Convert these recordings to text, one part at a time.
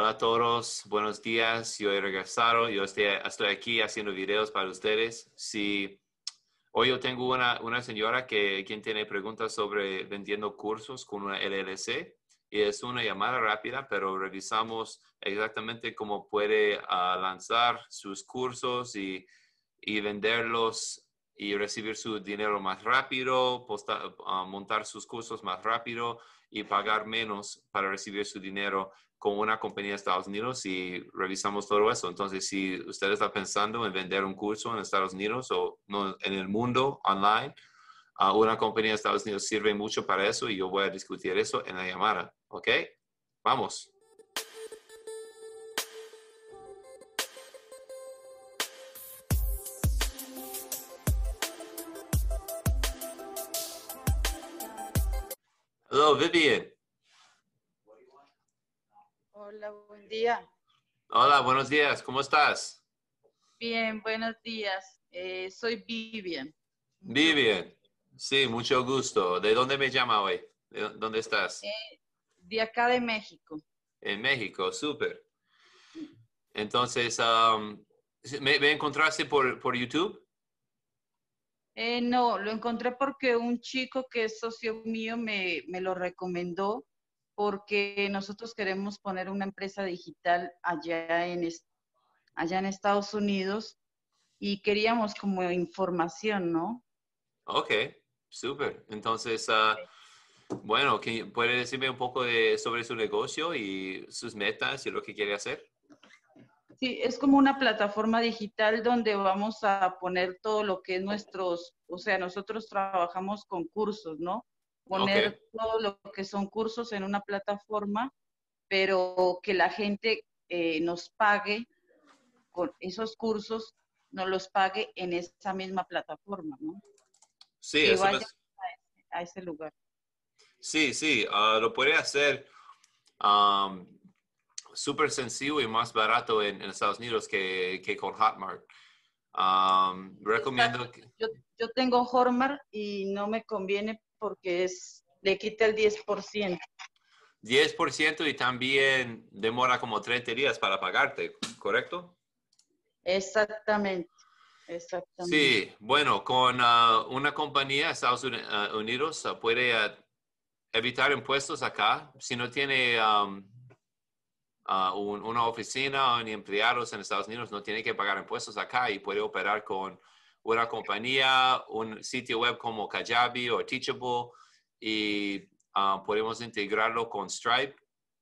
Hola a todos, buenos días. Yo he regresado, yo estoy, estoy aquí haciendo videos para ustedes. Si hoy yo tengo una, una señora que quien tiene preguntas sobre vendiendo cursos con una LLC y es una llamada rápida, pero revisamos exactamente cómo puede ah, lanzar sus cursos y, y, venderlos y recibir su dinero más rápido, ah, montar sus cursos más rápido y pagar menos para recibir su dinero con una compañía de Estados Unidos y revisamos todo eso. Entonces, si usted está pensando en vender un curso en Estados Unidos o no, en el mundo online, una compañía de Estados Unidos sirve mucho para eso y yo voy a discutir eso en la llamada. ¿Ok? Vamos. Hello, Vivian. Hola, buen día. Hola, buenos días. ¿Cómo estás? Bien, buenos días. Eh, soy Vivian. Vivian. Sí, mucho gusto. ¿De dónde me llama hoy? ¿De dónde estás? Eh, de acá de México. En México, súper. Entonces, um, ¿me, ¿me, encontraste por, por YouTube? Eh, no, lo encontré porque un chico que es socio mío me, me lo recomendó porque nosotros queremos poner una empresa digital allá en, allá en Estados Unidos y queríamos como información, ¿no? Ok, súper. Entonces, uh, bueno, ¿puede decirme un poco de, sobre su negocio y sus metas y lo que quiere hacer? Sí, es como una plataforma digital donde vamos a poner todo lo que es nuestros, o sea, nosotros trabajamos con cursos, ¿no? poner todo lo que son cursos en una plataforma, pero que la gente eh, nos pague con esos cursos, nos los pague en esa misma plataforma, ¿no? Sí, que vaya a, ese, lugar. Sí, sí, ah, lo puede hacer súper sencillo y más barato en, Estados Unidos que, que con Hotmart. recomiendo que... Yo, yo tengo Hotmart y no me conviene porque es, le quita el 10%. 10% y también demora como 30 días para pagarte, ¿correcto? Exactamente, exactamente. Sí, bueno, con ah, una compañía Estados Unidos ah, puede ah, evitar impuestos acá si no tiene una oficina ni empleados en Estados Unidos, no tiene que pagar impuestos acá y puede operar con una compañía, un sitio web como Kajabi o Teachable y ah, podemos integrarlo con Stripe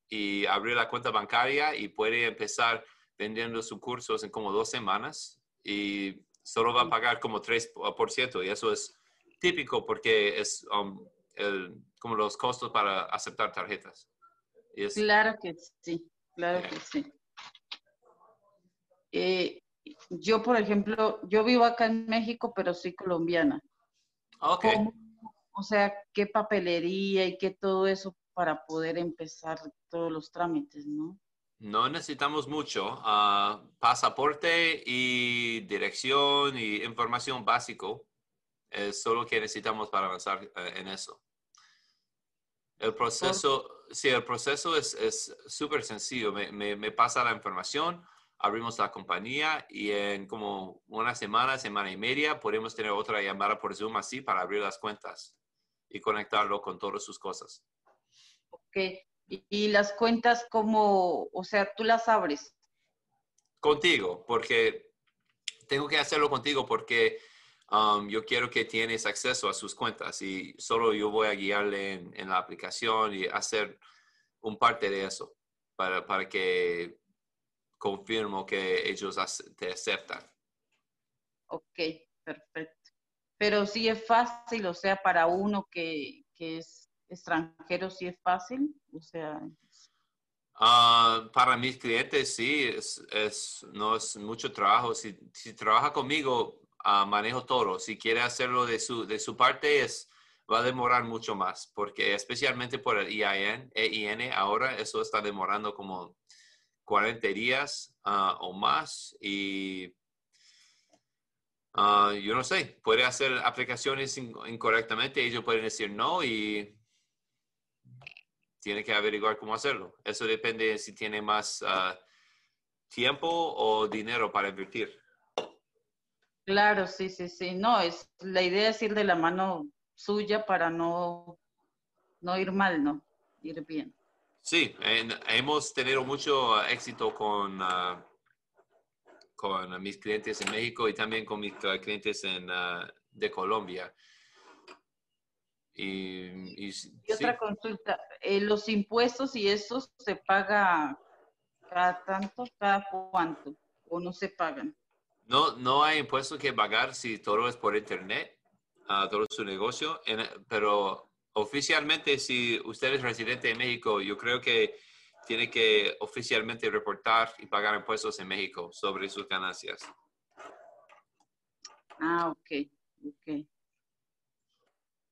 y abrir la cuenta bancaria y puede empezar vendiendo sus cursos en como dos semanas y solo va a pagar como 3% y eso es típico porque es um, como los costos para aceptar tarjetas. Claro que sí, claro que sí. Eh, yo, por ejemplo, yo vivo acá en México, pero soy colombiana. Ok. o sea, qué papelería y qué todo eso para poder empezar todos los trámites, ¿no? No necesitamos mucho. Ah, pasaporte y dirección y información básico es solo que necesitamos para avanzar eh, en eso. El proceso, sí, el proceso es súper sencillo. Me, me, me, pasa la información, abrimos la compañía y en como una semana, semana y media, podemos tener otra llamada por Zoom así para abrir las cuentas y conectarlo con todas sus cosas. Ok. ¿Y, las cuentas como, o sea, tú las abres? Contigo, porque tengo que hacerlo contigo porque um, yo quiero que tienes acceso a sus cuentas y solo yo voy a guiarle en, en la aplicación y hacer un parte de eso para, para que confirmo que ellos te aceptan. Ok, perfecto. Pero sí es fácil, o sea, para uno que, es extranjero, sí es fácil, o sea... Ah, para mis clientes sí, es, no es mucho trabajo. Si, trabaja conmigo, ah, manejo todo. Si quiere hacerlo de su, de su parte, es, va a demorar mucho más, porque especialmente por el EIN, EIN, ahora eso está demorando como 40 días ah, o más y ah, yo no sé, puede hacer aplicaciones incorrectamente, ellos pueden decir no y tiene que averiguar cómo hacerlo. Eso depende si tiene más ah, tiempo o dinero para invertir. Claro, sí, sí, sí. No, es la idea es ir de la mano suya para no, no ir mal, ¿no? Ir bien. Sí, hemos tenido mucho éxito con, ah, con mis clientes en México y también con mis clientes en, ah, de Colombia. Y, otra consulta, eh, ¿los impuestos y eso se paga cada tanto, cada cuánto o no se pagan? No, no hay impuestos que pagar si todo es por internet, uh, todo su negocio, pero oficialmente si usted es residente de México, yo creo que tiene que oficialmente reportar y pagar impuestos en México sobre sus ganancias. Ah, ok, ok.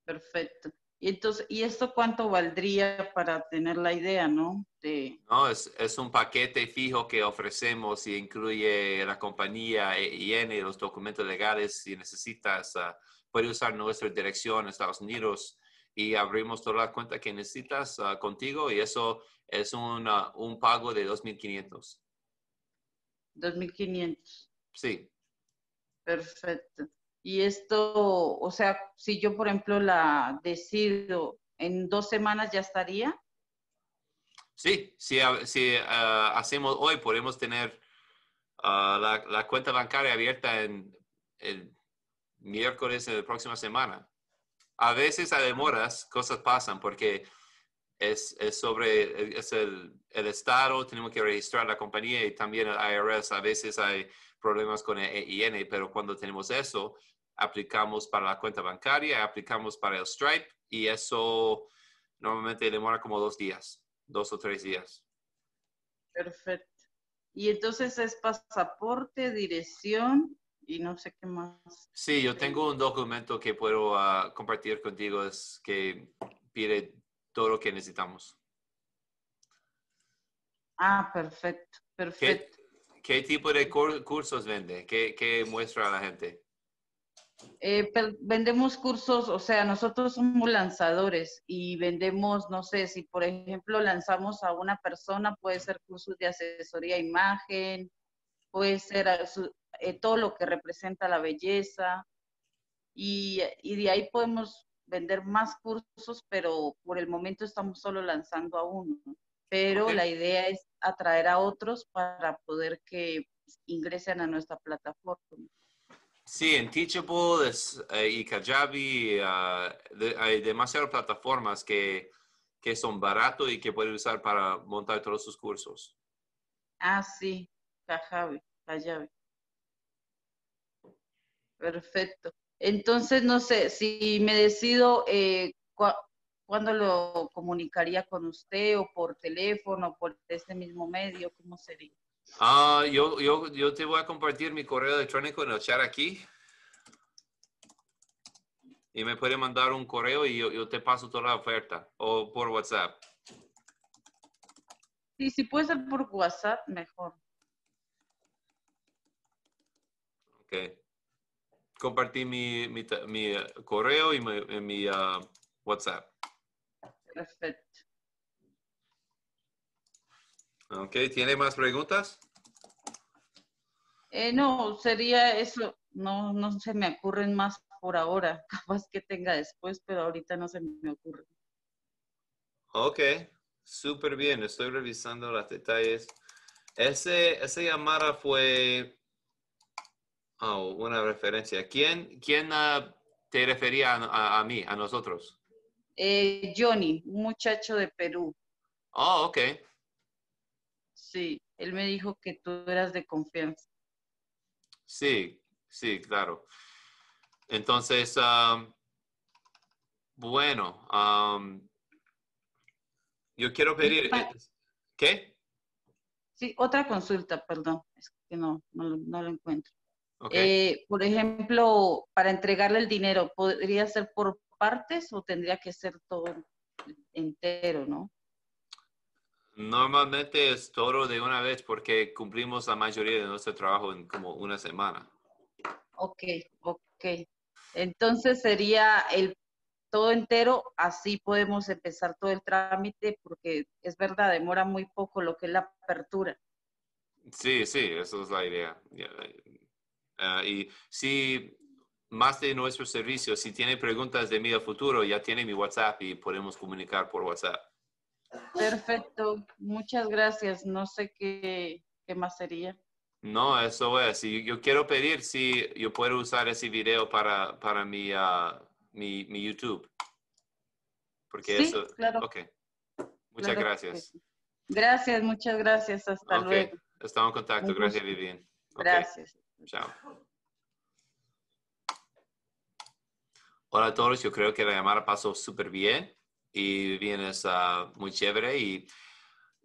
Perfecto. Y entonces, ¿y esto cuánto valdría para tener la idea, no? De... No, es, es un paquete fijo que ofrecemos y incluye la compañía y los documentos legales. Si necesitas, uh, puedes usar nuestra dirección en Estados Unidos y abrimos toda la cuenta que necesitas ah, contigo y eso es una, un pago de 2.500. 2.500. Sí. Perfecto. Y esto, o sea, si yo, por ejemplo, la decido, ¿en dos semanas ya estaría? Sí, si, si ah, hacemos hoy, podemos tener ah, la, cuenta bancaria abierta en el miércoles de la próxima semana. A veces hay demoras, cosas pasan porque es, es sobre es el, el, Estado, tenemos que registrar la compañía y también el IRS. A veces hay problemas con el EIN, pero cuando tenemos eso, aplicamos para la cuenta bancaria, aplicamos para el Stripe y eso normalmente demora como dos días, dos o tres días. Perfecto. Y entonces es pasaporte, dirección y no sé qué más. Sí, yo tengo un documento que puedo ah, compartir contigo es que pide todo lo que necesitamos. Ah, perfecto, perfecto. ¿Qué, tipo de cursos vende? ¿Qué, ¿Qué muestra a la gente? Eh, vendemos cursos, o sea, nosotros somos lanzadores y vendemos, no sé, si por ejemplo lanzamos a una persona, puede ser cursos de asesoría imagen, puede ser eh, todo lo que representa la belleza y, de ahí podemos vender más cursos, pero por el momento estamos solo lanzando a uno. Pero la idea es atraer a otros para poder que ingresen a nuestra plataforma. Sí, en Teachable eh, y Kajabi ah, hay demasiadas plataformas que, que son baratos y que pueden usar para montar todos sus cursos. Ah, sí, Kajabi, Kajabi. Perfecto. Entonces, no sé, si me decido, eh, ¿cuándo lo comunicaría con usted o por teléfono, por este mismo medio? ¿Cómo sería? Ah, yo, yo, yo te voy a compartir mi correo electrónico en el chat aquí. Y me puede mandar un correo y yo, te paso toda la oferta. O por WhatsApp. Sí, si puede ser por WhatsApp, mejor. Ok. Compartí mi, mi, eh, correo y mi, ah, WhatsApp. Perfecto. Ok, ¿tiene más preguntas? Eh, no, sería eso. No, no se me ocurren más por ahora. Capaz que tenga después, pero ahorita no se me ocurre. Ok, súper bien. Estoy revisando los detalles. Ese, esa llamada fue oh, una referencia. ¿Quién, quién ah, te refería a, a, mí, a nosotros? Eh, Johnny, un muchacho de Perú. Oh, ok. Sí, él me dijo que tú eras de confianza. Sí, sí, claro. Entonces, bueno, yo quiero pedir... Eh, ¿Qué? Sí, otra consulta, perdón, es que no, no, lo encuentro. Eh, por ejemplo, para entregarle el dinero, ¿podría ser por partes o tendría que ser todo entero, no? Normalmente es todo de una vez porque cumplimos la mayoría de nuestro trabajo en como una semana. Ok, ok. Entonces sería el todo entero, así podemos empezar todo el trámite, porque es verdad, demora muy poco lo que es la apertura. Sí, sí, esa es la idea. Ah, y si más de nuestro servicio, si tiene preguntas de mí al futuro, ya tiene mi WhatsApp y podemos comunicar por WhatsApp. Perfecto, muchas gracias. No sé qué, qué más sería. No, eso es. Y yo quiero pedir si yo puedo usar ese video para, para mi, ah, mi, mi, YouTube. Porque sí, eso. Claro. Ok. Muchas gracias. Gracias, muchas gracias. Hasta okay. luego. Estamos en contacto. Gracias, Vivian. Gracias. Chao. Hola a todos. Yo creo que la llamada pasó súper bien y Vivian es uh, muy chévere y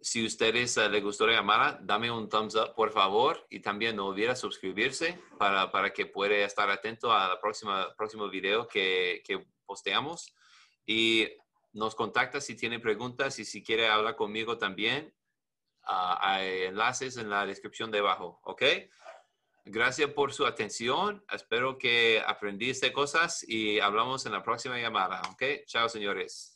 si ustedes uh, les gustó la llamada, dame un thumbs up, por favor, y también no olviden suscribirse para, para que pueda estar atento a la próxima próximo video que, que, posteamos. Y nos contacta si tiene preguntas y si quiere hablar conmigo también. Uh, hay enlaces en la descripción debajo, ¿ok? Gracias por su atención. Espero que aprendiste cosas y hablamos en la próxima llamada, ¿ok? Chao, señores.